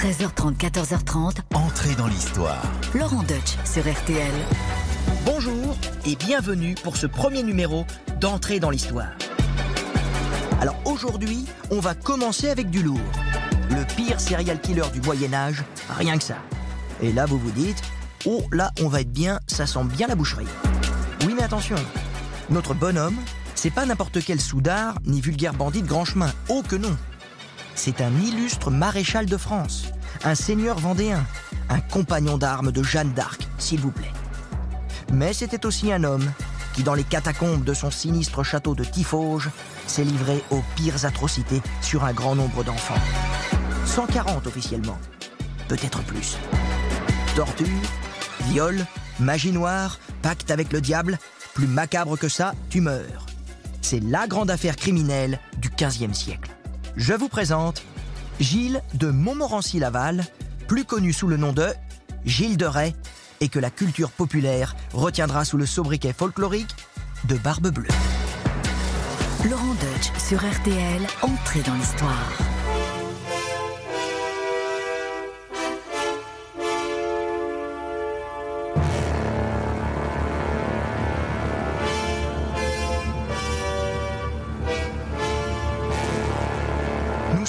13h30, 14h30. Entrez dans l'histoire. Laurent Deutsch sur RTL. Bonjour et bienvenue pour ce premier numéro d'Entrée dans l'histoire. Alors aujourd'hui, on va commencer avec du lourd. Le pire serial killer du Moyen Âge, rien que ça. Et là, vous vous dites, oh là, on va être bien, ça sent bien la boucherie. Oui, mais attention, notre bonhomme, c'est pas n'importe quel soudard ni vulgaire bandit de grand chemin. Oh que non C'est un illustre maréchal de France, un seigneur vendéen, un compagnon d'armes de Jeanne d'Arc, s'il vous plaît. Mais c'était aussi un homme qui, dans les catacombes de son sinistre château de Tifauge, s'est livré aux pires atrocités sur un grand nombre d'enfants. 140 officiellement, peut-être plus. Torture, viol, magie noire, pacte avec le diable, plus macabre que ça, tu meurs. C'est la grande affaire criminelle du XVe siècle. Je vous présente Gilles de Montmorency-Laval, plus connu sous le nom de Gilles de Rais, et que la culture populaire retiendra sous le sobriquet folklorique de Barbe Bleue. Laurent Deutsch sur RTL. Entrée dans l'histoire.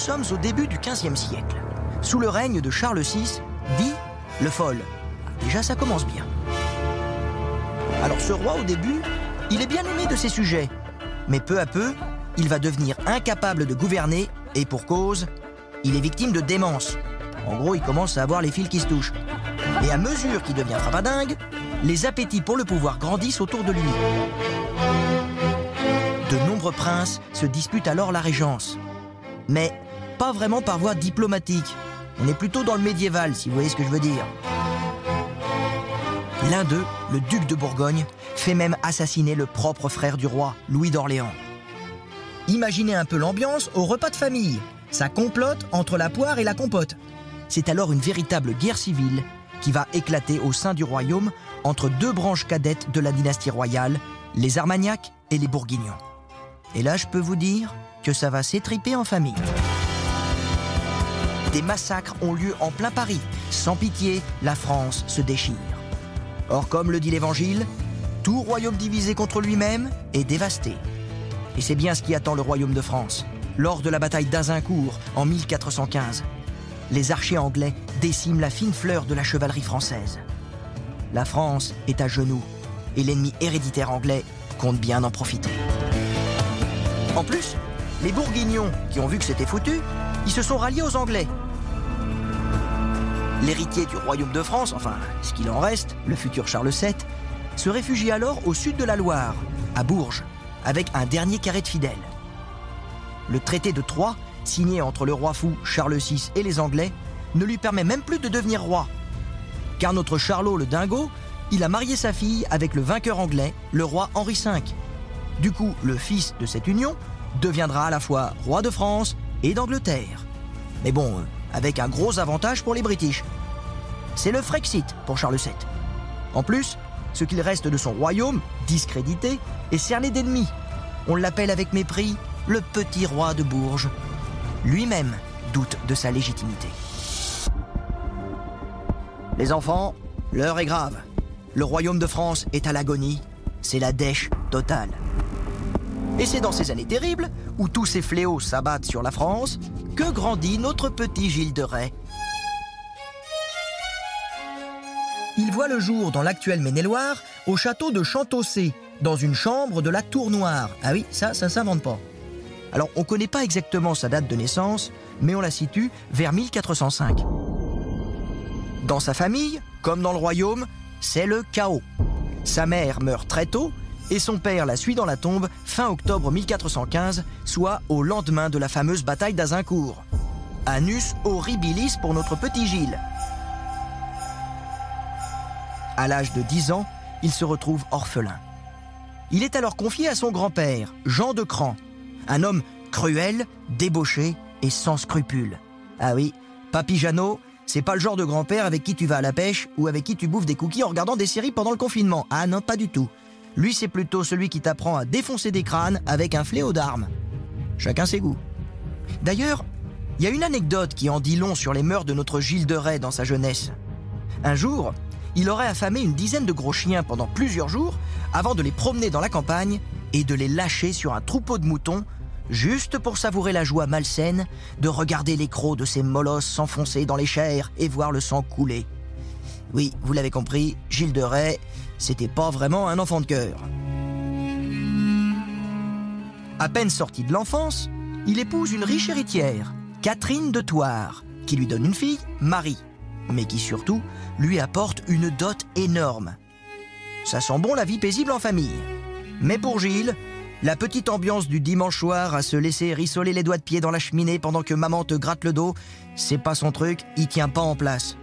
Sommes au début du XVe siècle, sous le règne de Charles VI, dit le Fol. Déjà, ça commence bien. Alors ce roi, au début, il est bien aimé de ses sujets, mais peu à peu, il va devenir incapable de gouverner, et pour cause, il est victime de démence. En gros, il commence à avoir les fils qui se touchent. Et à mesure qu'il devient frappadingue, les appétits pour le pouvoir grandissent autour de lui. De nombreux princes se disputent alors la régence. Mais pas vraiment par voie diplomatique. On est plutôt dans le médiéval, si vous voyez ce que je veux dire. L'un d'eux, le duc de Bourgogne, fait même assassiner le propre frère du roi, Louis d'Orléans. Imaginez un peu l'ambiance au repas de famille. Ça complote entre la poire et la compote. C'est alors une véritable guerre civile qui va éclater au sein du royaume entre deux branches cadettes de la dynastie royale, les Armagnacs et les Bourguignons. Et là, je peux vous dire que ça va s'étriper en famille. Des massacres ont lieu en plein Paris. Sans pitié, la France se déchire. Or, comme le dit l'Évangile, tout royaume divisé contre lui-même est dévasté. Et c'est bien ce qui attend le royaume de France. Lors de la bataille d'Azincourt en 1415, les archers anglais déciment la fine fleur de la chevalerie française. La France est à genoux et l'ennemi héréditaire anglais compte bien en profiter. En plus, les Bourguignons, qui ont vu que c'était foutu, ils se sont ralliés aux Anglais. L'héritier du royaume de France, enfin, ce qu'il en reste, le futur Charles VII, se réfugie alors au sud de la Loire, à Bourges, avec un dernier carré de fidèles. Le traité de Troyes, signé entre le roi fou Charles VI et les Anglais, ne lui permet même plus de devenir roi. Car notre Charlot le dingo, il a marié sa fille avec le vainqueur anglais, le roi Henri V. Du coup, le fils de cette union deviendra à la fois roi de France et d'Angleterre. Mais bon, euh, avec un gros avantage pour les British. C'est le Frexit pour Charles VII. En plus, ce qu'il reste de son royaume, discrédité, est cerné d'ennemis. On l'appelle avec mépris le petit roi de Bourges. Lui-même doute de sa légitimité. Les enfants, l'heure est grave. Le royaume de France est à l'agonie. C'est la dèche totale. Et c'est dans ces années terribles, où tous ces fléaux s'abattent sur la France, que grandit notre petit Gilles de Rais? Il voit le jour dans l'actuel Maine-et-Loire, au château de Chantossé, dans une chambre de la Tour Noire. Ah oui, ça, ça s'invente pas. Alors, on ne connaît pas exactement sa date de naissance, mais on la situe vers 1405. Dans sa famille, comme dans le royaume, c'est le chaos. Sa mère meurt très tôt et son père la suit dans la tombe fin octobre 1415, soit au lendemain de la fameuse bataille d'Azincourt. Anus horribilis pour notre petit Gilles. À l'âge de 10 ans, il se retrouve orphelin. Il est alors confié à son grand-père, Jean de Cran, un homme cruel, débauché et sans scrupules. Ah oui, Papy Jeannot, c'est pas le genre de grand-père avec qui tu vas à la pêche ou avec qui tu bouffes des cookies en regardant des séries pendant le confinement. Ah non, pas du tout. Lui, c'est plutôt celui qui t'apprend à défoncer des crânes avec un fléau d'armes. Chacun ses goûts. D'ailleurs, Il y a une anecdote qui en dit long sur les mœurs de notre Gilles de Rais dans sa jeunesse. Un jour, il aurait affamé une dizaine de gros chiens pendant plusieurs jours avant de les promener dans la campagne et de les lâcher sur un troupeau de moutons juste pour savourer la joie malsaine de regarder les crocs de ces molosses s'enfoncer dans les chairs et voir le sang couler. Oui, vous l'avez compris, Gilles de Rais, c'était pas vraiment un enfant de cœur. À peine sorti de l'enfance, il épouse une riche héritière, Catherine de Thouars, qui lui donne une fille, Marie, mais qui surtout lui apporte une dot énorme. Ça sent bon la vie paisible en famille. Mais pour Gilles, la petite ambiance du dimanche soir à se laisser rissoler les doigts de pied dans la cheminée pendant que maman te gratte le dos, c'est pas son truc, il tient pas en place.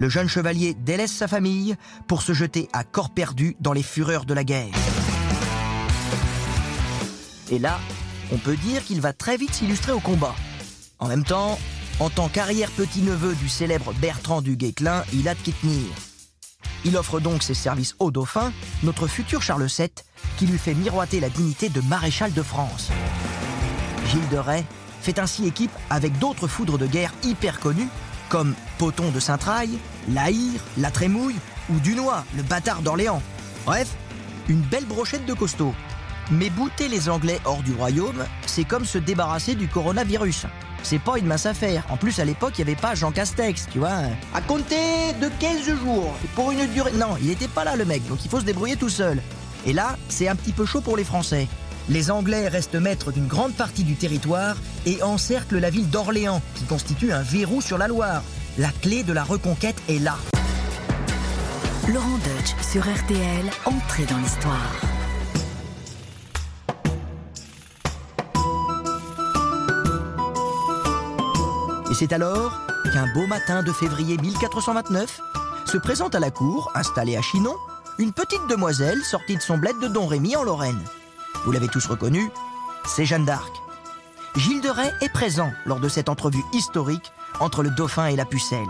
Le jeune chevalier délaisse sa famille pour se jeter à corps perdu dans les fureurs de la guerre. Et là, on peut dire qu'il va très vite s'illustrer au combat. En même temps, en tant qu'arrière-petit-neveu du célèbre Bertrand du Guesclin, il a de qui tenir. Il offre donc ses services au dauphin, notre futur Charles VII, qui lui fait miroiter la dignité de maréchal de France. Gilles de Rais fait ainsi équipe avec d'autres foudres de guerre hyper connus, comme Poton de Saint-Traille, Laïr, La Trémouille ou Dunois, le bâtard d'Orléans. Bref, une belle brochette de costauds. Mais bouter les Anglais hors du royaume, c'est comme se débarrasser du coronavirus. C'est pas une mince affaire. En plus, à l'époque, il n'y avait pas Jean Castex, tu vois. À compter de 15 jours, pour une durée... Non, il n'était pas là, le mec, donc il faut se débrouiller tout seul. Et là, c'est un petit peu chaud pour les Français. Les Anglais restent maîtres d'une grande partie du territoire et encerclent la ville d'Orléans, qui constitue un verrou sur la Loire. La clé de la reconquête est là. Laurent Deutsch sur RTL, entrée dans l'histoire. Et c'est alors qu'un beau matin de février 1429 se présente à la cour, installée à Chinon, une petite demoiselle sortie de son bled de Don Rémy en Lorraine. Vous l'avez tous reconnu, c'est Jeanne d'Arc. Gilles de Rais est présent lors de cette entrevue historique entre le dauphin et la pucelle.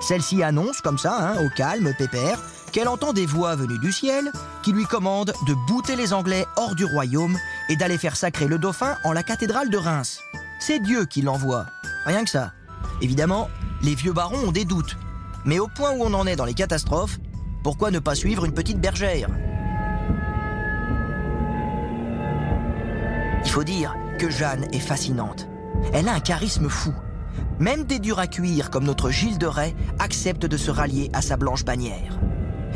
Celle-ci annonce comme ça, hein, au calme, pépère, qu'elle entend des voix venues du ciel qui lui commandent de bouter les Anglais hors du royaume et d'aller faire sacrer le dauphin en la cathédrale de Reims. C'est Dieu qui l'envoie, Rien que ça. Évidemment, les vieux barons ont des doutes. Mais au point où on en est dans les catastrophes, pourquoi ne pas suivre une petite bergère? Il faut dire que Jeanne est fascinante. Elle a un charisme fou. Même des durs à cuire comme notre Gilles de Rais acceptent de se rallier à sa blanche bannière.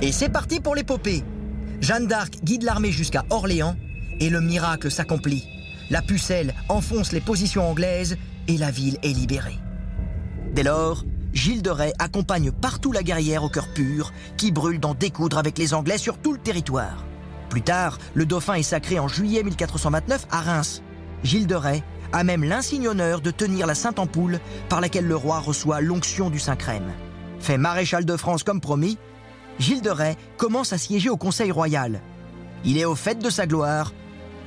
Et c'est parti pour l'épopée. Jeanne d'Arc guide l'armée jusqu'à Orléans et le miracle s'accomplit. La pucelle enfonce les positions anglaises et la ville est libérée. Dès lors, Gilles de Rais accompagne partout la guerrière au cœur pur, qui brûle d'en découdre avec les Anglais sur tout le territoire. Plus tard, le dauphin est sacré en juillet 1429 à Reims. Gilles de Rais a même l'insigne honneur de tenir la sainte ampoule par laquelle le roi reçoit l'onction du Saint-Crème. Fait maréchal de France comme promis, Gilles de Rais commence à siéger au Conseil royal. Il est au fait de sa gloire,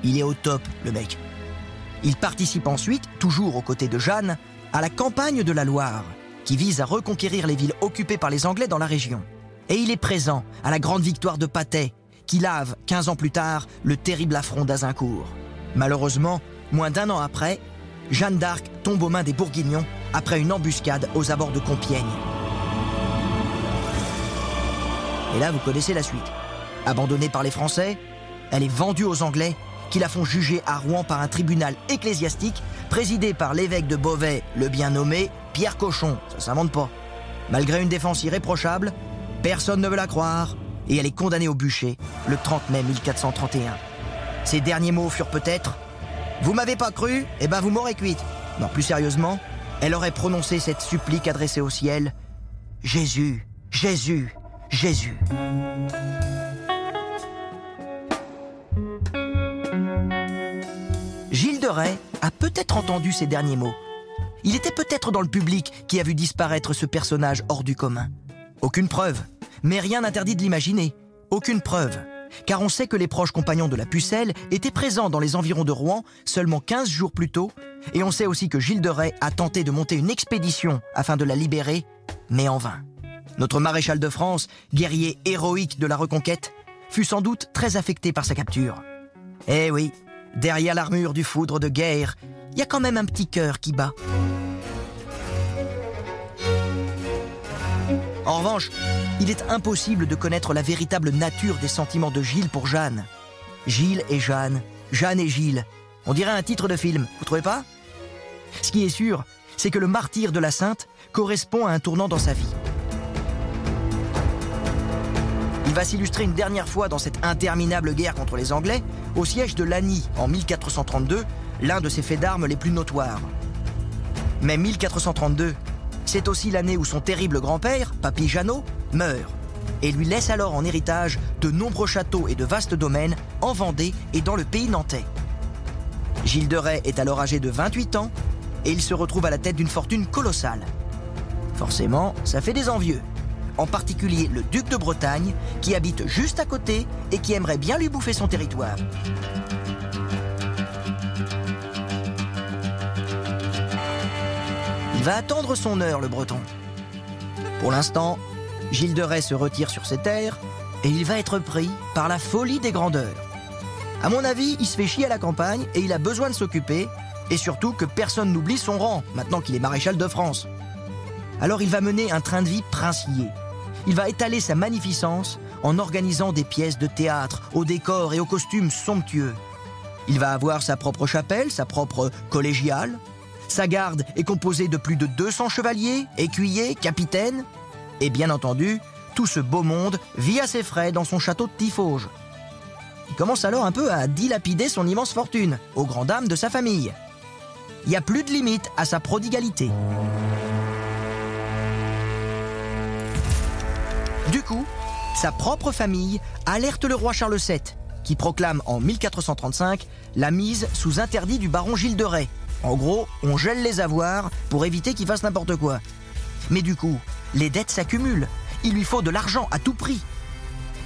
il est au top, le mec. Il participe ensuite, toujours aux côtés de Jeanne, à la campagne de la Loire, qui vise à reconquérir les villes occupées par les Anglais dans la région. Et il est présent à la grande victoire de Patay, qui lave, 15 ans plus tard, le terrible affront d'Azincourt. Malheureusement, moins d'un an après, Jeanne d'Arc tombe aux mains des Bourguignons après une embuscade aux abords de Compiègne. Et là, vous connaissez la suite. Abandonnée par les Français, elle est vendue aux Anglais qui la font juger à Rouen par un tribunal ecclésiastique présidé par l'évêque de Beauvais, le bien nommé Pierre Cochon. Ça s'invente pas. Malgré une défense irréprochable, personne ne veut la croire et elle est condamnée au bûcher le 30 mai 1431. Ses derniers mots furent peut-être Vous m'avez pas cru Eh ben vous m'aurez cuite. Non, plus sérieusement, elle aurait prononcé cette supplique adressée au ciel Jésus, Jésus, Jésus. Gilles de Rais a peut-être entendu ces derniers mots. Il était peut-être dans le public qui a vu disparaître ce personnage hors du commun. Aucune preuve, mais rien n'interdit de l'imaginer. Aucune preuve, car on sait que les proches compagnons de la pucelle étaient présents dans les environs de Rouen seulement 15 jours plus tôt, et on sait aussi que Gilles de Rais a tenté de monter une expédition afin de la libérer, mais en vain. Notre maréchal de France, guerrier héroïque de la reconquête, fut sans doute très affecté par sa capture. Eh oui, Derrière l'armure du foudre de guerre, il y a quand même un petit cœur qui bat. En revanche, il est impossible de connaître la véritable nature des sentiments de Gilles pour Jeanne. Gilles et Jeanne, Jeanne et Gilles. On dirait un titre de film, vous trouvez pas? Ce qui est sûr, c'est que le martyr de la Sainte correspond à un tournant dans sa vie. Il va s'illustrer une dernière fois dans cette interminable guerre contre les Anglais au siège de Lagny en 1432, l'un de ses faits d'armes les plus notoires. Mais 1432, c'est aussi l'année où son terrible grand-père, Papy Jeannot, meurt et lui laisse alors en héritage de nombreux châteaux et de vastes domaines en Vendée et dans le pays nantais. Gilles de Rais est alors âgé de 28 ans et il se retrouve à la tête d'une fortune colossale. Forcément, ça fait des envieux. En particulier le duc de Bretagne, qui habite juste à côté et qui aimerait bien lui bouffer son territoire. va attendre son heure, le breton. Pour l'instant, Gilles de Rais se retire sur ses terres et il va être pris par la folie des grandeurs. À mon avis, il se fait chier à la campagne et il a besoin de s'occuper, et surtout que personne n'oublie son rang, maintenant qu'il est maréchal de France. Alors il va mener un train de vie princier. Il va étaler sa magnificence en organisant des pièces de théâtre, aux décors et aux costumes somptueux. Il va avoir sa propre chapelle, sa propre collégiale, sa garde est composée de plus de 200 chevaliers, écuyers, capitaines. Et bien entendu, tout ce beau monde vit à ses frais dans son château de Tifauge. Il commence alors un peu à dilapider son immense fortune, aux grandes dames de sa famille. Il n'y a plus de limite à sa prodigalité. Du coup, sa propre famille alerte le roi Charles VII, qui proclame en 1435 la mise sous interdit du baron Gilles de Rais, en gros, on gèle les avoirs pour éviter qu'il fasse n'importe quoi. Mais du coup, les dettes s'accumulent. Il lui faut de l'argent à tout prix.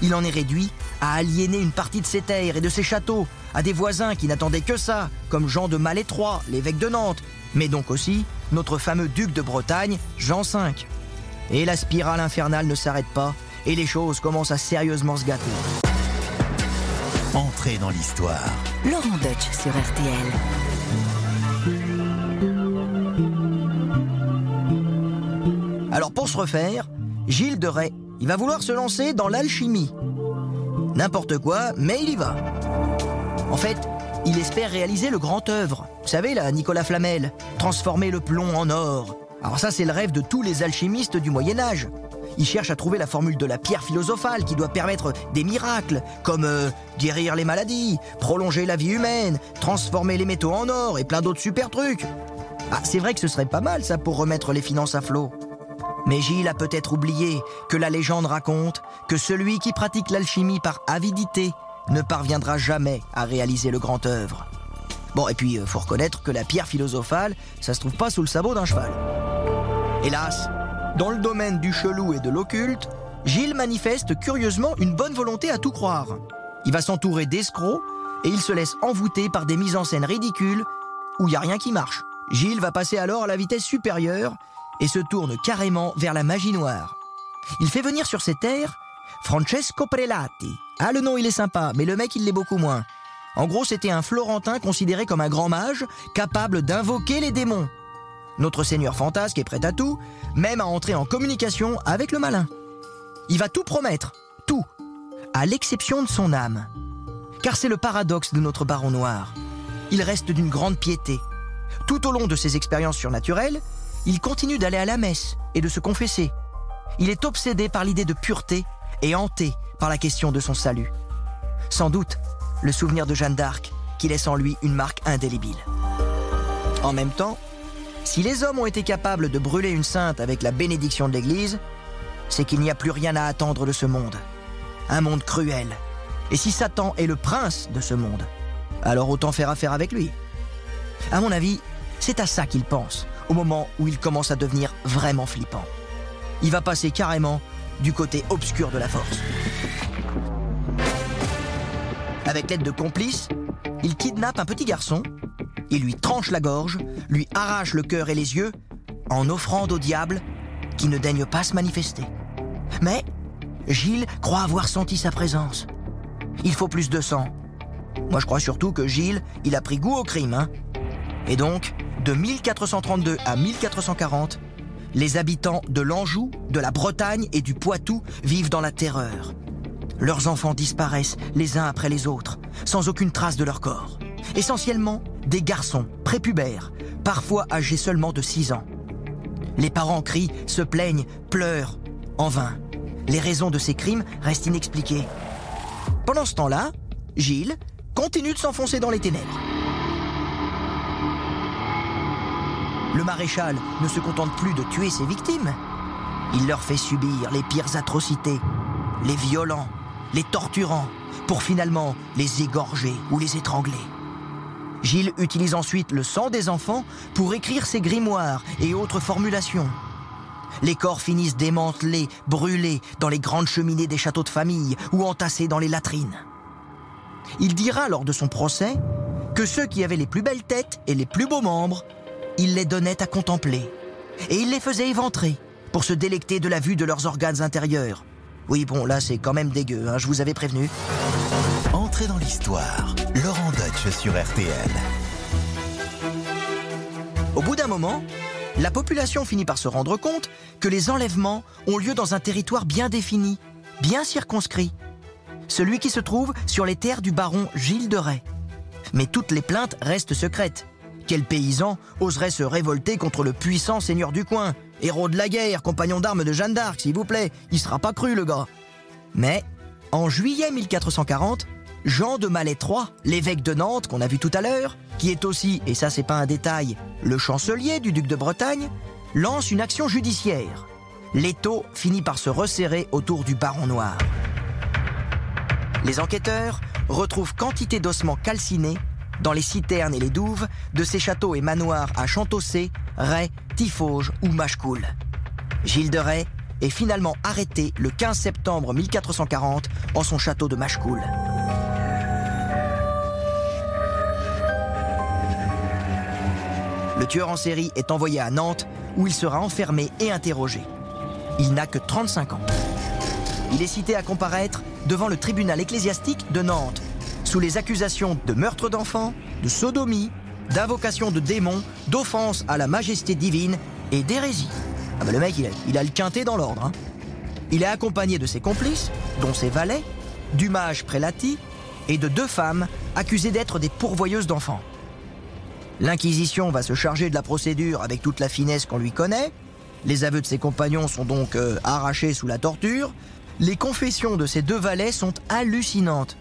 Il en est réduit à aliéner une partie de ses terres et de ses châteaux à des voisins qui n'attendaient que ça, comme Jean de Malétroit, l'évêque de Nantes, mais donc aussi notre fameux duc de Bretagne, Jean V. Et la spirale infernale ne s'arrête pas, et les choses commencent à sérieusement se gâter. Entrez dans l'histoire. Laurent Deutsch sur RTL. Alors pour se refaire, Gilles de Rais, il va vouloir se lancer dans l'alchimie. N'importe quoi, mais il y va. En fait, il espère réaliser le grand œuvre. Vous savez là, Nicolas Flamel, transformer le plomb en or. Alors ça, c'est le rêve de tous les alchimistes du Moyen Âge. Ils cherchent à trouver la formule de la pierre philosophale qui doit permettre des miracles, comme euh, guérir les maladies, prolonger la vie humaine, transformer les métaux en or et plein d'autres super trucs. Ah, c'est vrai que ce serait pas mal ça pour remettre les finances à flot. Mais Gilles a peut-être oublié que la légende raconte que celui qui pratique l'alchimie par avidité ne parviendra jamais à réaliser le grand œuvre. Bon, et puis, euh, faut reconnaître que la pierre philosophale, ça se trouve pas sous le sabot d'un cheval. Hélas, dans le domaine du chelou et de l'occulte, Gilles manifeste curieusement une bonne volonté à tout croire. Il va s'entourer d'escrocs et il se laisse envoûter par des mises en scène ridicules où il n'y a rien qui marche. Gilles va passer alors à la vitesse supérieure et se tourne carrément vers la magie noire. Il fait venir sur ses terres Francesco Prelati. Ah, le nom il est sympa, mais le mec il l'est beaucoup moins. En gros, c'était un Florentin considéré comme un grand mage, capable d'invoquer les démons. Notre seigneur fantasque est prêt à tout, même à entrer en communication avec le malin. Il va tout promettre, tout, à l'exception de son âme. Car c'est le paradoxe de notre baron noir. Il reste d'une grande piété. Tout au long de ses expériences surnaturelles, il continue d'aller à la messe et de se confesser. Il est obsédé par l'idée de pureté et hanté par la question de son salut. Sans doute le souvenir de Jeanne d'Arc qui laisse en lui une marque indélébile. En même temps, si les hommes ont été capables de brûler une sainte avec la bénédiction de l'Église, c'est qu'il n'y a plus rien à attendre de ce monde. Un monde cruel. Et si Satan est le prince de ce monde, alors autant faire affaire avec lui. À mon avis, c'est à ça qu'il pense au moment où il commence à devenir vraiment flippant. Il va passer carrément du côté obscur de la force. Avec l'aide de complices, il kidnappe un petit garçon, il lui tranche la gorge, lui arrache le cœur et les yeux, en offrande au diable qui ne daigne pas se manifester. Mais Gilles croit avoir senti sa présence. Il faut plus de sang. Moi je crois surtout que Gilles, il a pris goût au crime. Hein. Et donc, de 1432 à 1440, les habitants de l'Anjou, de la Bretagne et du Poitou vivent dans la terreur. Leurs enfants disparaissent les uns après les autres, sans aucune trace de leur corps. Essentiellement des garçons prépubères, parfois âgés seulement de 6 ans. Les parents crient, se plaignent, pleurent, en vain. Les raisons de ces crimes restent inexpliquées. Pendant ce temps-là, Gilles continue de s'enfoncer dans les ténèbres. Le maréchal ne se contente plus de tuer ses victimes. Il leur fait subir les pires atrocités, les violents, les torturant, pour finalement les égorger ou les étrangler. Gilles utilise ensuite le sang des enfants pour écrire ses grimoires et autres formulations. Les corps finissent démantelés, brûlés dans les grandes cheminées des châteaux de famille ou entassés dans les latrines. Il dira lors de son procès que ceux qui avaient les plus belles têtes et les plus beaux membres, il les donnait à contempler. Et il les faisait éventrer pour se délecter de la vue de leurs organes intérieurs. Oui, bon, là c'est quand même dégueu, hein, je vous avais prévenu. Entrez dans l'histoire. Laurent Deutsch sur RTL. Au bout d'un moment, la population finit par se rendre compte que les enlèvements ont lieu dans un territoire bien défini, bien circonscrit. Celui qui se trouve sur les terres du baron Gilles de Rais. Mais toutes les plaintes restent secrètes. Quel paysan oserait se révolter contre le puissant seigneur du coin? Héros de la guerre, compagnon d'armes de Jeanne d'Arc, s'il vous plaît. Il sera pas cru, le gars. Mais, en juillet 1440, Jean de Malais l'évêque de Nantes qu'on a vu tout à l'heure, qui est aussi, et ça c'est pas un détail, le chancelier du duc de Bretagne, lance une action judiciaire. L'étau finit par se resserrer autour du baron noir. Les enquêteurs retrouvent quantité d'ossements calcinés dans les citernes et les douves de ces châteaux et manoirs à Chantossé, Ray, Tifauge ou Machecoul. Gilles de Ray est finalement arrêté le 15 septembre 1440 en son château de Machecoul. Le tueur en série est envoyé à Nantes où il sera enfermé et interrogé. Il n'a que 35 ans. Il est cité à comparaître devant le tribunal ecclésiastique de Nantes sous les accusations de meurtre d'enfants, de sodomie, d'invocation de démons, d'offense à la majesté divine et d'hérésie. Ah bah le mec, il a, il a le quintet dans l'ordre. hein. Il est accompagné de ses complices, dont ses valets, du mage prélati et de deux femmes accusées d'être des pourvoyeuses d'enfants. L'Inquisition va se charger de la procédure avec toute la finesse qu'on lui connaît. Les aveux de ses compagnons sont donc euh, arrachés sous la torture. Les confessions de ces deux valets sont hallucinantes.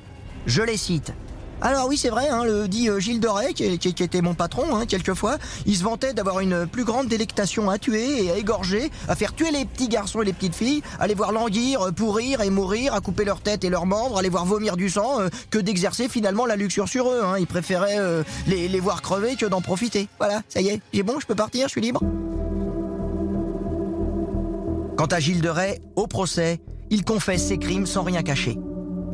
Je les cite. Alors oui, c'est vrai, hein, le dit euh, Gilles de Rais, qui, qui- était mon patron, hein, quelquefois, il se vantait d'avoir une plus grande délectation à tuer et à égorger, à faire tuer les petits garçons et les petites filles, à les voir languir, euh, pourrir et mourir, à couper leur tête et leurs membres, à les voir vomir du sang, euh, que d'exercer finalement la luxure sur eux. Hein. Il préférait les, les voir crever que d'en profiter. Voilà, ça y est, j'ai bon, je peux partir, je suis libre. Quant à Gilles de Rais, au procès, il confesse ses crimes sans rien cacher.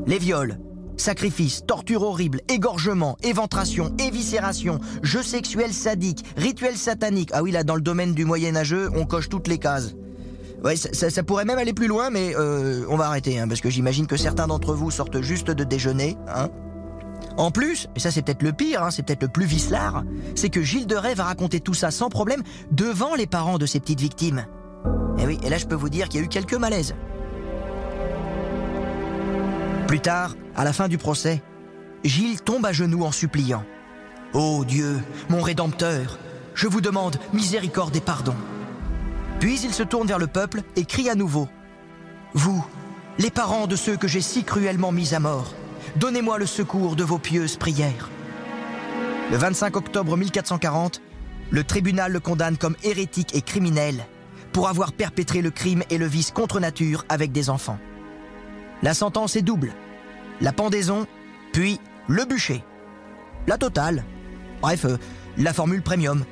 Les viols, sacrifices, tortures horribles, égorgements, éventration, éviscération, jeux sexuels sadiques, rituels sataniques. Ah oui, là, dans le domaine du moyenâgeux, on coche toutes les cases. Ouais, ça, pourrait même aller plus loin, mais euh, on va arrêter, hein, parce que j'imagine que certains d'entre vous sortent juste de déjeuner. Hein. En plus, et ça c'est peut-être le pire, hein, c'est peut-être le plus vicelard, c'est que Gilles de Rais va raconter tout ça sans problème devant les parents de ses petites victimes. Et oui, et là je peux vous dire qu'il y a eu quelques malaises. Plus tard, à la fin du procès, Gilles tombe à genoux en suppliant. Ô Dieu, mon Rédempteur, je vous demande miséricorde et pardon. Puis il se tourne vers le peuple et crie à nouveau. Vous, les parents de ceux que j'ai si cruellement mis à mort, donnez-moi le secours de vos pieuses prières. Le 25 octobre 1440, le tribunal le condamne comme hérétique et criminel pour avoir perpétré le crime et le vice contre nature avec des enfants. La sentence est double. La pendaison, puis le bûcher. La totale. Bref, euh, la formule premium.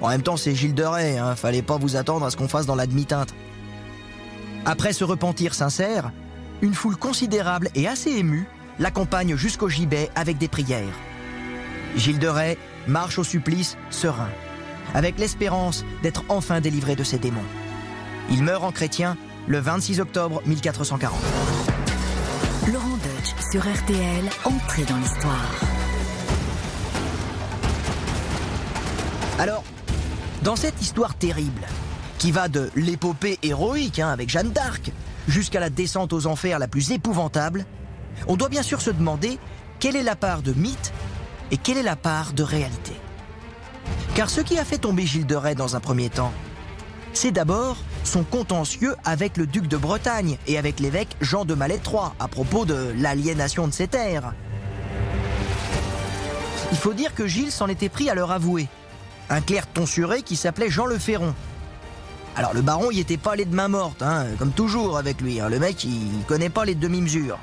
En même temps, c'est Gilles de Rais, hein, fallait pas vous attendre à ce qu'on fasse dans la demi-teinte. Après ce repentir sincère, une foule considérable et assez émue l'accompagne jusqu'au gibet avec des prières. Gilles de Rais marche au supplice serein, avec l'espérance d'être enfin délivré de ses démons. Il meurt en chrétien le 26 octobre 1440. Laurent Sur RTL, entrée dans l'histoire. Alors, dans cette histoire terrible, qui va de l'épopée héroïque hein, avec Jeanne d'Arc jusqu'à la descente aux enfers la plus épouvantable, on doit bien sûr se demander quelle est la part de mythe et quelle est la part de réalité. Car ce qui a fait tomber Gilles de Rais dans un premier temps, c'est d'abord son contentieux avec le duc de Bretagne et avec l'évêque Jean de Mallet III à propos de l'aliénation de ses terres. Il faut dire que Gilles s'en était pris à leur avouer, un clerc tonsuré qui s'appelait Jean le Ferron. Alors le baron il était pas allé de main morte, hein, comme toujours avec lui. Hein. Le mec il connaît pas les demi-mesures.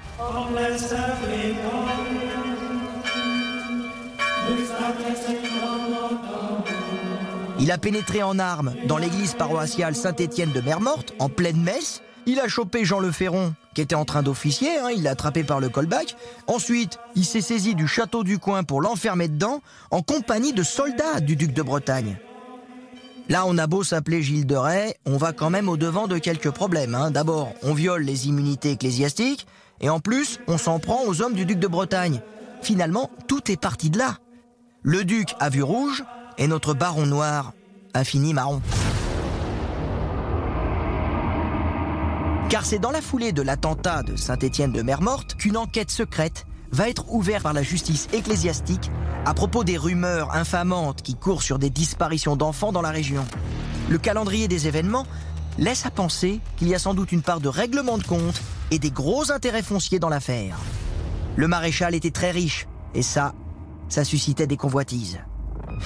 Il a pénétré en armes dans l'église paroissiale Saint-Étienne de Mermorte, en pleine messe. Il a chopé Jean Le Ferron, qui était en train d'officier, hein, il l'a attrapé par le colbac. Ensuite, il s'est saisi du château du coin pour l'enfermer dedans, en compagnie de soldats du duc de Bretagne. Là, on a beau s'appeler Gilles de Rais, on va quand même au-devant de quelques problèmes. Hein. D'abord, on viole les immunités ecclésiastiques, et en plus, on s'en prend aux hommes du duc de Bretagne. Finalement, tout est parti de là. Le duc a vu rouge, et notre baron noir a fini marron. Car c'est dans la foulée de l'attentat de Saint-Étienne de Mermorte qu'une enquête secrète va être ouverte par la justice ecclésiastique à propos des rumeurs infamantes qui courent sur des disparitions d'enfants dans la région. Le calendrier des événements laisse à penser qu'il y a sans doute une part de règlement de compte et des gros intérêts fonciers dans l'affaire. Le maréchal était très riche, et ça, ça suscitait des convoitises.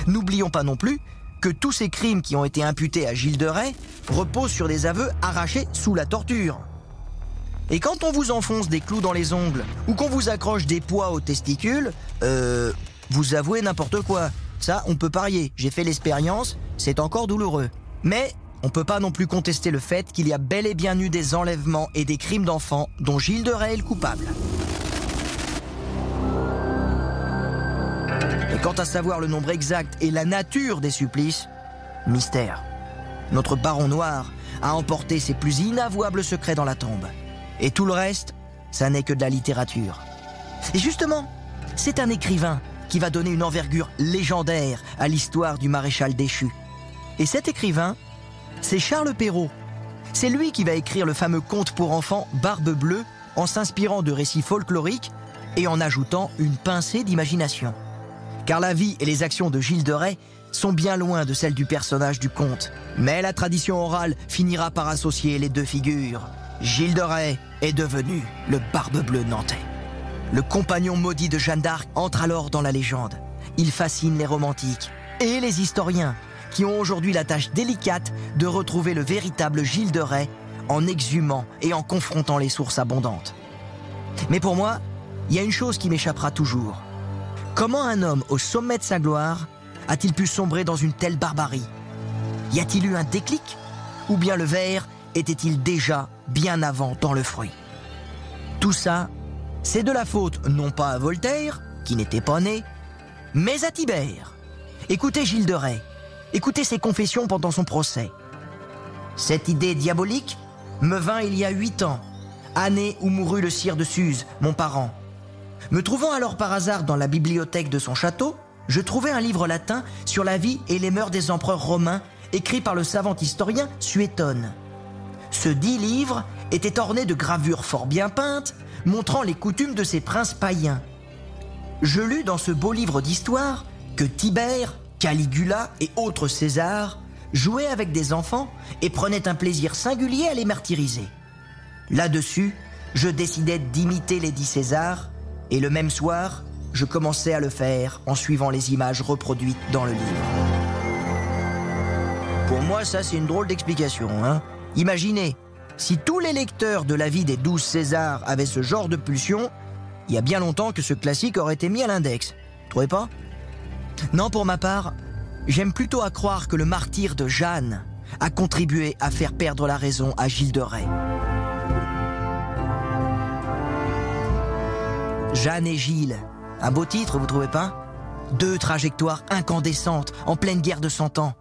N'oublions pas non plus que tous ces crimes qui ont été imputés à Gilles de Rais reposent sur des aveux arrachés sous la torture. Et quand on vous enfonce des clous dans les ongles ou qu'on vous accroche des poids aux testicules, euh, vous avouez n'importe quoi. Ça, on peut parier. J'ai fait l'expérience, c'est encore douloureux. Mais on peut pas non plus contester le fait qu'il y a bel et bien eu des enlèvements et des crimes d'enfants dont Gilles de Rais est le coupable. Quant à savoir le nombre exact et la nature des supplices, mystère. Notre baron noir a emporté ses plus inavouables secrets dans la tombe. Et tout le reste, ça n'est que de la littérature. Et justement, c'est un écrivain qui va donner une envergure légendaire à l'histoire du maréchal déchu. Et cet écrivain, c'est Charles Perrault. C'est lui qui va écrire le fameux conte pour enfants Barbe Bleue en s'inspirant de récits folkloriques et en ajoutant une pincée d'imagination car la vie et les actions de Gilles de Rais sont bien loin de celles du personnage du conte. Mais la tradition orale finira par associer les deux figures. Gilles de Rais est devenu le Barbe Bleue nantais. Le compagnon maudit de Jeanne d'Arc entre alors dans la légende. Il fascine les romantiques et les historiens qui ont aujourd'hui la tâche délicate de retrouver le véritable Gilles de Rais en exhumant et en confrontant les sources abondantes. Mais pour moi, il y a une chose qui m'échappera toujours. Comment un homme au sommet de sa gloire a-t-il pu sombrer dans une telle barbarie? Y a-t-il eu un déclic? Ou bien le verre était-il déjà bien avant dans le fruit? Tout ça, c'est de la faute non pas à Voltaire, qui n'était pas né, mais à Tibère. Écoutez Gilles de Rais, écoutez ses confessions pendant son procès. Cette idée diabolique me vint il y a huit ans, année où mourut le sire de Suse, mon parent. Me trouvant alors par hasard dans la bibliothèque de son château, je trouvais un livre latin sur la vie et les mœurs des empereurs romains, écrit par le savant historien Suétone. Ce dit livre était orné de gravures fort bien peintes, montrant les coutumes de ces princes païens. Je lus dans ce beau livre d'histoire que Tibère, Caligula et autres Césars jouaient avec des enfants et prenaient un plaisir singulier à les martyriser. Là-dessus, je décidai d'imiter les dix Césars et le même soir, je commençais à le faire en suivant les images reproduites dans le livre. Pour moi, ça c'est une drôle d'explication. Hein Imaginez, si tous les lecteurs de la vie des douze Césars avaient ce genre de pulsion, il y a bien longtemps que ce classique aurait été mis à l'index. Trouvez pas? Non, pour ma part, j'aime plutôt à croire que le martyr de Jeanne a contribué à faire perdre la raison à Gilles de Rais. Jeanne et Gilles. Un beau titre, vous trouvez pas? Deux trajectoires incandescentes en pleine guerre de cent ans.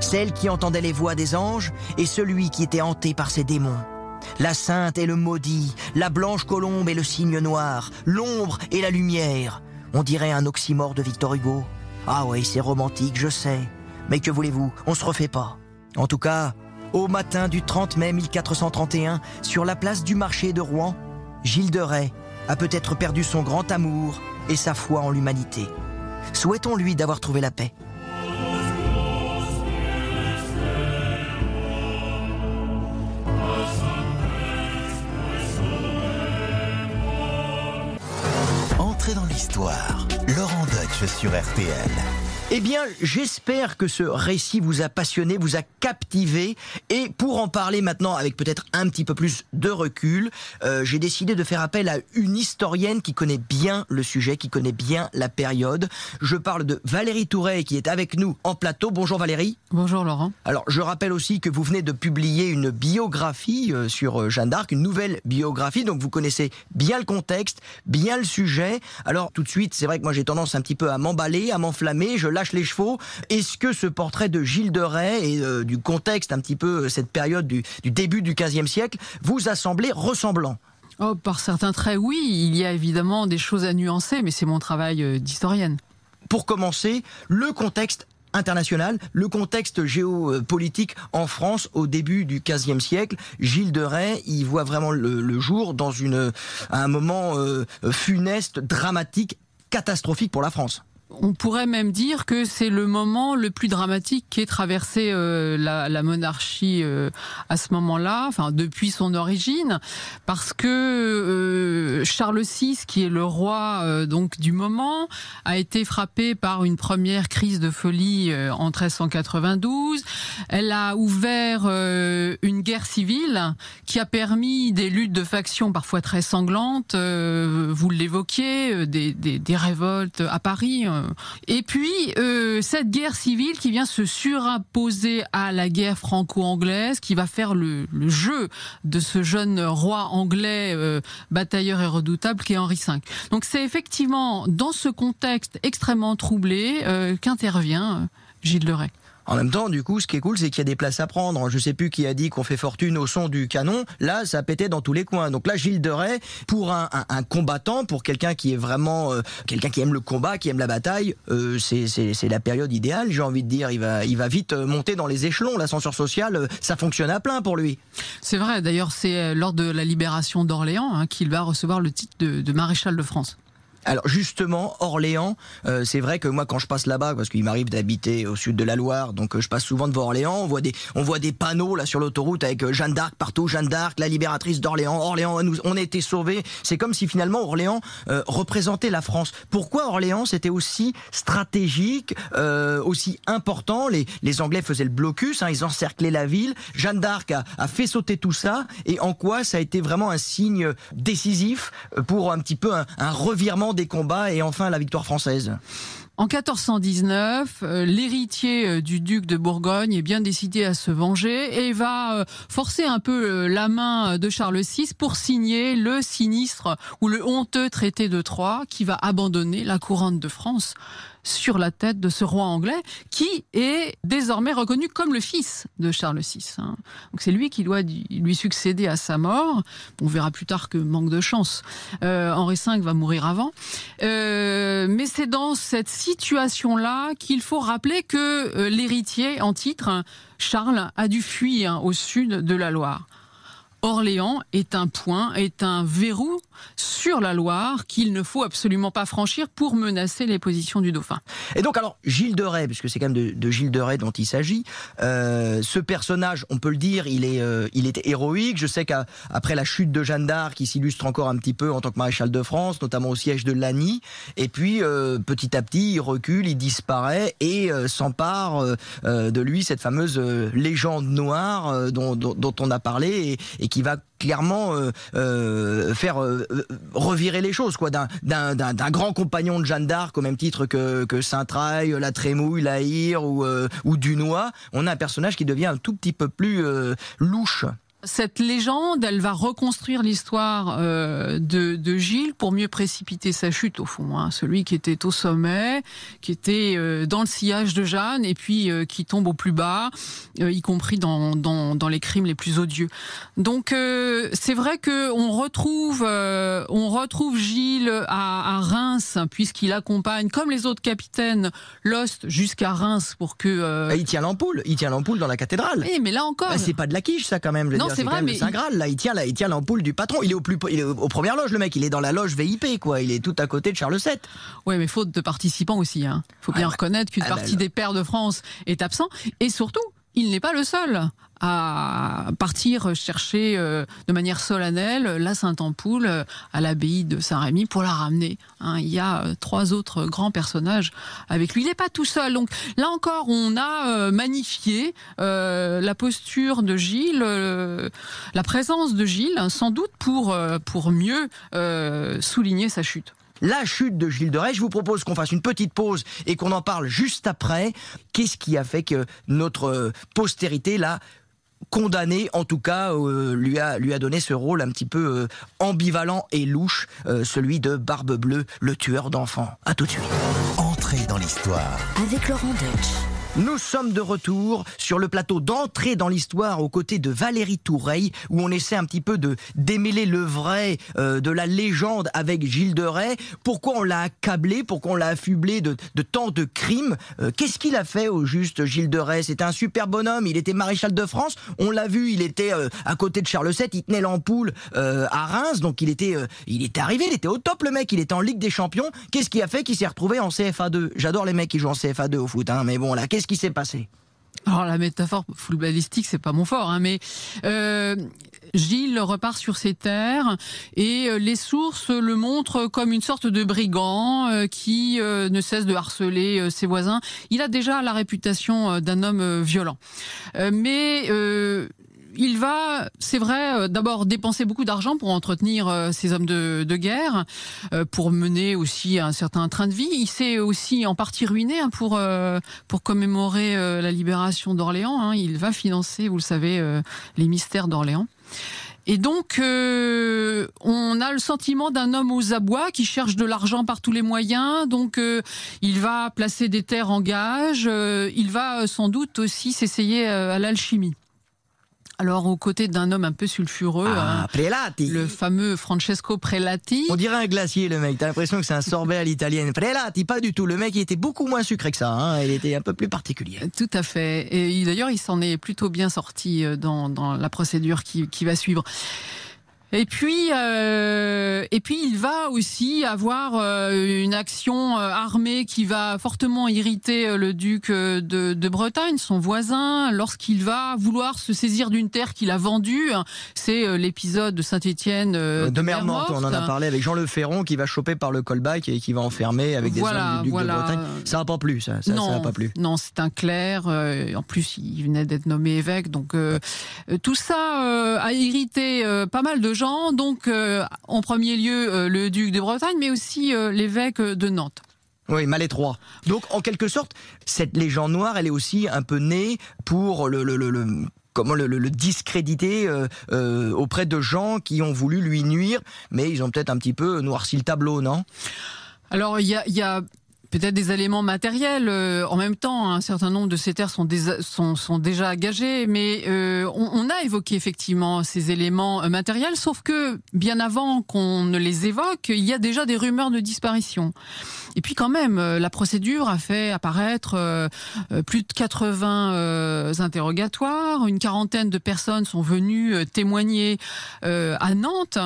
Celle qui entendait les voix des anges et celui qui était hanté par ses démons. La sainte et le maudit, la blanche colombe et le cygne noir, l'ombre et la lumière. On dirait un oxymore de Victor Hugo. Ah oui, c'est romantique, je sais. Mais que voulez-vous, on se refait pas. En tout cas, Au matin du 30 mai 1431, sur la place du marché de Rouen, Gilles de Rais a peut-être perdu son grand amour et sa foi en l'humanité. Souhaitons-lui d'avoir trouvé la paix. Entrez dans l'histoire. Laurent Deutsch sur RTL. Eh bien, j'espère que ce récit vous a passionné, vous a captivé. Et pour en parler maintenant avec peut-être un petit peu plus de recul, euh, j'ai décidé de faire appel à une historienne qui connaît bien le sujet, qui connaît bien la période. Je parle de Valérie Touret qui est avec nous en plateau. Bonjour Valérie. Bonjour Laurent. Alors, je rappelle aussi que vous venez de publier une biographie euh, sur euh, Jeanne d'Arc, une nouvelle biographie. Donc, vous connaissez bien le contexte, bien le sujet. Alors, tout de suite, c'est vrai que moi j'ai tendance un petit peu à m'emballer, à m'enflammer. Je lâche les chevaux. Est-ce que ce portrait de Gilles de Rais et euh, du contexte, un petit peu euh, cette période du, du début du XVe siècle, vous a semblé ressemblant? Oh, par certains traits, oui. Il y a évidemment des choses à nuancer, mais c'est mon travail euh, d'historienne. Pour commencer, le contexte international, le contexte géopolitique en France au début du XVe siècle. Gilles de Rais, il voit vraiment le, le jour dans une, un moment euh, funeste, dramatique, catastrophique pour la France. On pourrait même dire que c'est le moment le plus dramatique qu'ait traversé euh, la, la, monarchie euh, à ce moment-là, enfin depuis son origine, parce que euh, Charles VI, qui est le roi euh, donc du moment, a été frappé par une première crise de folie en 1392. Elle a ouvert une guerre civile qui a permis des luttes de factions parfois très sanglantes. vous l'évoquiez, des, des, des révoltes à Paris et puis, euh, cette guerre civile qui vient se surimposer à la guerre franco-anglaise, qui va faire le, jeu de ce jeune roi anglais euh, batailleur et redoutable qui est Henri V. Donc c'est effectivement dans ce contexte extrêmement troublé euh, qu'intervient Gilles de. En même temps, du coup, ce qui est cool, c'est qu'il y a des places à prendre. Je sais plus qui a dit qu'on fait fortune au son du canon. Là, ça pétait dans tous les coins. Donc là, Gilles de Rais, pour un, un, un combattant, pour quelqu'un qui est vraiment euh, quelqu'un qui aime le combat, qui aime la bataille, euh, c'est la période idéale. J'ai envie de dire, il va, il va vite euh, monter dans les échelons. L'ascenseur social, euh, ça fonctionne à plein pour lui. C'est vrai. D'ailleurs, c'est lors de la libération d'Orléans hein, qu'il va recevoir le titre de, de maréchal de France. Alors justement, Orléans, euh, c'est vrai que moi quand je passe là-bas, parce qu'il m'arrive d'habiter au sud de la Loire, donc euh, je passe souvent devant Orléans, on voit des, on voit des panneaux là sur l'autoroute avec euh, Jeanne d'Arc partout, Jeanne d'Arc, la libératrice d'Orléans, Orléans, nous, on a été sauvés. C'est comme si finalement Orléans euh, représentait la France. Pourquoi Orléans c'était aussi stratégique, aussi important? Les, les Anglais faisaient le blocus, hein, ils encerclaient la ville. Jeanne d'Arc a, a fait sauter tout ça, et en quoi ça a été vraiment un signe décisif pour un petit peu un, un revirement des combats et enfin la victoire française. En 1419, euh, l'héritier euh, du duc de Bourgogne est bien décidé à se venger et va euh, forcer un peu la main de Charles VI pour signer le sinistre ou le honteux traité de Troyes qui va abandonner la couronne de France sur la tête de ce roi anglais qui est désormais reconnu comme le fils de Charles VI. Hein. Donc c'est lui qui doit lui succéder à sa mort. On verra plus tard que manque de chance, euh, Henri V va mourir avant. Euh, mais c'est dans cette situation-là qu'il faut rappeler que euh, l'héritier en titre, Charles, a dû fuir au sud de la Loire. Orléans est un point, est un verrou sur la Loire qu'il ne faut absolument pas franchir pour menacer les positions du dauphin. Et donc alors Gilles de Rais, puisque c'est quand même de, Gilles de Rais dont il s'agit, euh, ce personnage, on peut le dire, il est, euh, il héroïque. Je sais qu'après la chute de Jeanne d'Arc, il s'illustre encore un petit peu en tant que maréchal de France, notamment au siège de Lagny. Et puis euh, petit à petit, il recule, il disparaît et s'empare de lui cette fameuse légende noire dont, on a parlé qui va clairement euh, euh, faire euh, revirer les choses quoi d'un d'un grand compagnon de Jeanne d'Arc au même titre que que Saint-Traille, la Trémouille, la Hire ou ou Dunois, on a un personnage qui devient un tout petit peu plus louche. Cette légende, elle va reconstruire l'histoire euh, de, de, Gilles pour mieux précipiter sa chute au fond. Hein. Celui qui était au sommet, qui était euh, dans le sillage de Jeanne et puis euh, qui tombe au plus bas, euh, y compris dans, dans, dans, les crimes les plus odieux. Donc c'est vrai que on retrouve on retrouve Gilles à, à Reims puisqu'il accompagne comme les autres capitaines Lost jusqu'à Reims pour que. il tient l'ampoule, il tient l'ampoule dans la cathédrale. Oui, mais là encore. Bah, c'est pas de la quiche ça quand même. non, c'est vrai, mais Saint Graal. Là, il tient, là, il tient l'ampoule du patron. Il est au plus, il est aux premières loges, le mec. Il est dans la loge VIP, quoi. Il est tout à côté de Charles VII. Oui, mais faute de participants aussi. Hein. Faut bien reconnaître qu'une ah, partie bah, des pères de France est absent. Et surtout, il n'est pas le seul à partir chercher euh, de manière solennelle la Sainte-Ampoule euh, à l'abbaye de Saint-Rémy pour la ramener. Hein. il y a euh, trois autres grands personnages avec lui. Il n'est pas tout seul. Donc là encore, on a magnifié la posture de Gilles, la présence de Gilles, sans doute pour, pour mieux souligner sa chute la chute de Gilles de Rais. Je vous propose qu'on fasse une petite pause et qu'on en parle juste après. Qu'est-ce qui a fait que notre postérité l'a condamné, en tout cas, euh, lui, a, lui a donné ce rôle un petit peu euh, ambivalent et louche, euh, celui de Barbe Bleue, le tueur d'enfants. À tout de suite. Entrez dans l'histoire. Avec Laurent Deutsch. Nous sommes de retour sur le plateau d'entrée dans l'histoire aux côtés de Valérie Toureille, où on essaie un petit peu de démêler le vrai euh, de la légende avec Gilles de Rais. Pourquoi on l'a accablé, pourquoi on l'a affublé de, de, tant de crimes? Euh, Qu'est-ce qu'il a fait au juste Gilles de Rais? C'était un super bonhomme, il était maréchal de France, on l'a vu, il était euh, à côté de Charles VII, il tenait l'ampoule à Reims, donc il était, il était arrivé, il était au top le mec, il était en Ligue des Champions. Qu'est-ce qui a fait qu'il s'est retrouvé en CFA2 J'adore les mecs qui jouent en CFA2 au foot, hein, mais bon là, qu'est-ce ce qui s'est passé alors la métaphore footballistique, c'est pas mon fort, hein, mais euh, Gilles repart sur ses terres et euh, les sources le montrent comme une sorte de brigand euh, qui ne cesse de harceler ses voisins. Il a déjà la réputation d'un homme violent, mais il va, c'est vrai, euh, d'abord dépenser beaucoup d'argent pour entretenir euh, ces hommes de, guerre, euh, pour mener aussi un certain train de vie. Il s'est aussi en partie ruiné hein, pour pour commémorer la libération d'Orléans. Hein. Il va financer, vous le savez, les mystères d'Orléans. Et donc, on a le sentiment d'un homme aux abois qui cherche de l'argent par tous les moyens. Donc, il va placer des terres en gage. il va sans doute aussi s'essayer à l'alchimie. Alors, aux côtés d'un homme un peu sulfureux, ah, hein, Prelati. le fameux Francesco Prelati. On dirait un glacier, le mec. T'as l'impression que c'est un sorbet à l'italienne. Prelati, pas du tout. Le mec, il était beaucoup moins sucré que ça. Hein. Il était un peu plus particulier. Tout à fait. Et d'ailleurs, il s'en est plutôt bien sorti euh, dans, dans la procédure qui, qui va suivre. Et puis, euh, et puis, il va aussi avoir euh, une action euh, armée qui va fortement irriter euh, le duc de, de Bretagne, son voisin, lorsqu'il va vouloir se saisir d'une terre qu'il a vendue. C'est l'épisode de Saint-Étienne de, mer morte. On en a parlé avec Jean Le Ferron qui va choper par le callback et qui va enfermer avec des hommes du duc de Bretagne. Ça n'a pas plu, ça. ça non, pas plu. Non, c'est un clerc. en plus, il venait d'être nommé évêque, donc tout ça a irrité pas mal de gens, donc euh, en premier lieu euh, le duc de Bretagne, mais aussi euh, l'évêque de Nantes. Oui, malétroit. Donc, en quelque sorte, cette légende noire, elle est aussi un peu née pour le, comment le, discréditer auprès de gens qui ont voulu lui nuire, mais ils ont peut-être un petit peu noirci le tableau, non? Alors, il y a peut-être des éléments matériels. Euh, en même temps, un certain nombre de ces terres sont, sont, sont déjà engagées, mais euh, on, on, a évoqué effectivement ces éléments euh, matériels, sauf que bien avant qu'on ne les évoque, il y a déjà des rumeurs de disparition. Et puis quand même, la procédure a fait apparaître plus de 80 interrogatoires, une quarantaine de personnes sont venues témoigner à Nantes.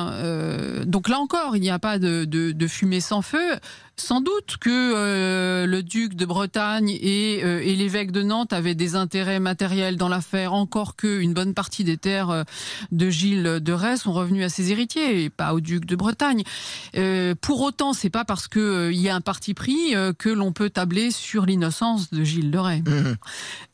donc là encore, il n'y a pas de, de, de fumée sans feu. Sans doute que euh, le duc de Bretagne et, euh, et l'évêque de Nantes avaient des intérêts matériels dans l'affaire, encore qu'une bonne partie des terres euh, de Gilles de Rais sont revenues à ses héritiers et pas au duc de Bretagne. pour autant, c'est pas parce qu'il y a un parti pris que l'on peut tabler sur l'innocence de Gilles de Rais. Mmh.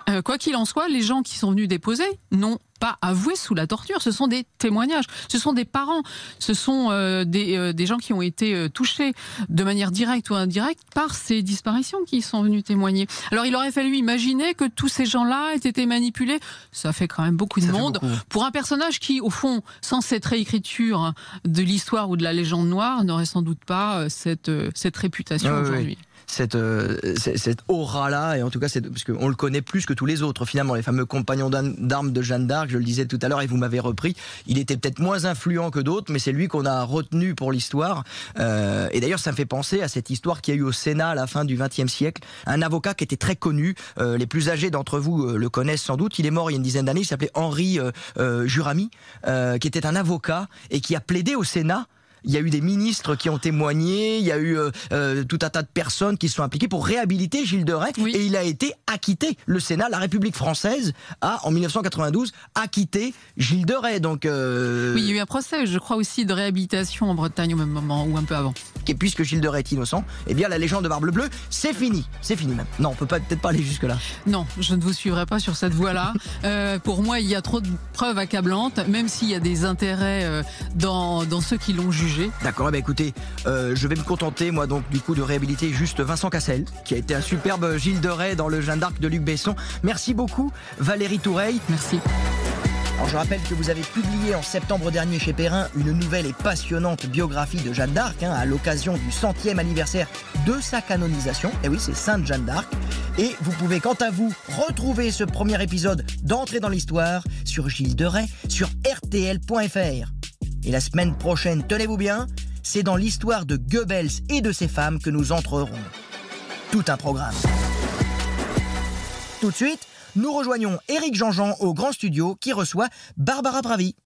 Euh, quoi qu'il en soit, les gens qui sont venus déposer n'ont pas avoué sous la torture. Ce sont des témoignages. Ce sont des parents. Ce sont euh, des, euh, des, gens qui ont été euh, touchés de manière directe ou indirecte par ces disparitions qui sont venus témoigner. Alors il aurait fallu imaginer que tous ces gens-là aient été manipulés. Ça fait quand même beaucoup de monde beaucoup. pour un personnage qui, au fond, sans cette réécriture de l'histoire ou de la légende noire, n'aurait sans doute pas cette, cette réputation ah, aujourd'hui. Oui cette, euh, cette aura-là, et en tout cas, parce qu'on le connaît plus que tous les autres, finalement, les fameux compagnons d'armes de Jeanne d'Arc, je le disais tout à l'heure, et vous m'avez repris, il était peut-être moins influent que d'autres, mais c'est lui qu'on a retenu pour l'histoire. Euh, et d'ailleurs, ça me fait penser à cette histoire qu'il y a eu au Sénat à la fin du XXe siècle, un avocat qui était très connu, euh, les plus âgés d'entre vous euh, le connaissent sans doute, il est mort il y a une dizaine d'années, il s'appelait Henri euh, Jurami, qui était un avocat et qui a plaidé au Sénat il y a eu des ministres qui ont témoigné, il y a eu euh, euh, tout un tas de personnes qui se sont impliquées pour réhabiliter Gilles de Rais et il a été acquitté. Le Sénat, la République française a en 1992 acquitté Gilles de Rais. Donc euh, oui, il y a eu un procès, je crois aussi de réhabilitation en Bretagne au même moment ou un peu avant. Et puisque Gilles de Rais est innocent, eh bien la légende de Barbe Bleue, c'est fini, c'est fini même. Non, on peut peut-être pas aller jusque là. Non, je ne vous suivrai pas sur cette voie-là. pour moi, il y a trop de preuves accablantes, même s'il y a des intérêts dans, dans ceux qui l'ont jugé D'accord, bah écoutez, euh, je vais me contenter, moi, donc, du coup, de réhabiliter juste Vincent Cassel, qui a été un superbe Gilles de Rais dans le Jeanne d'Arc de Luc Besson. Merci beaucoup, Valérie Toureille. Merci. Alors je rappelle que vous avez publié en septembre dernier chez Perrin une nouvelle et passionnante biographie de Jeanne d'Arc hein, à l'occasion du centième anniversaire de sa canonisation. Et oui, c'est Sainte Jeanne d'Arc. Et vous pouvez quant à vous retrouver ce premier épisode d'entrée dans l'histoire sur Gilles de Rais sur rtl.fr. Et la semaine prochaine, tenez-vous bien, c'est dans l'histoire de Goebbels et de ses femmes que nous entrerons. Tout un programme. Tout de suite, nous rejoignons Éric Jean-Jean au grand studio qui reçoit Barbara Pravi.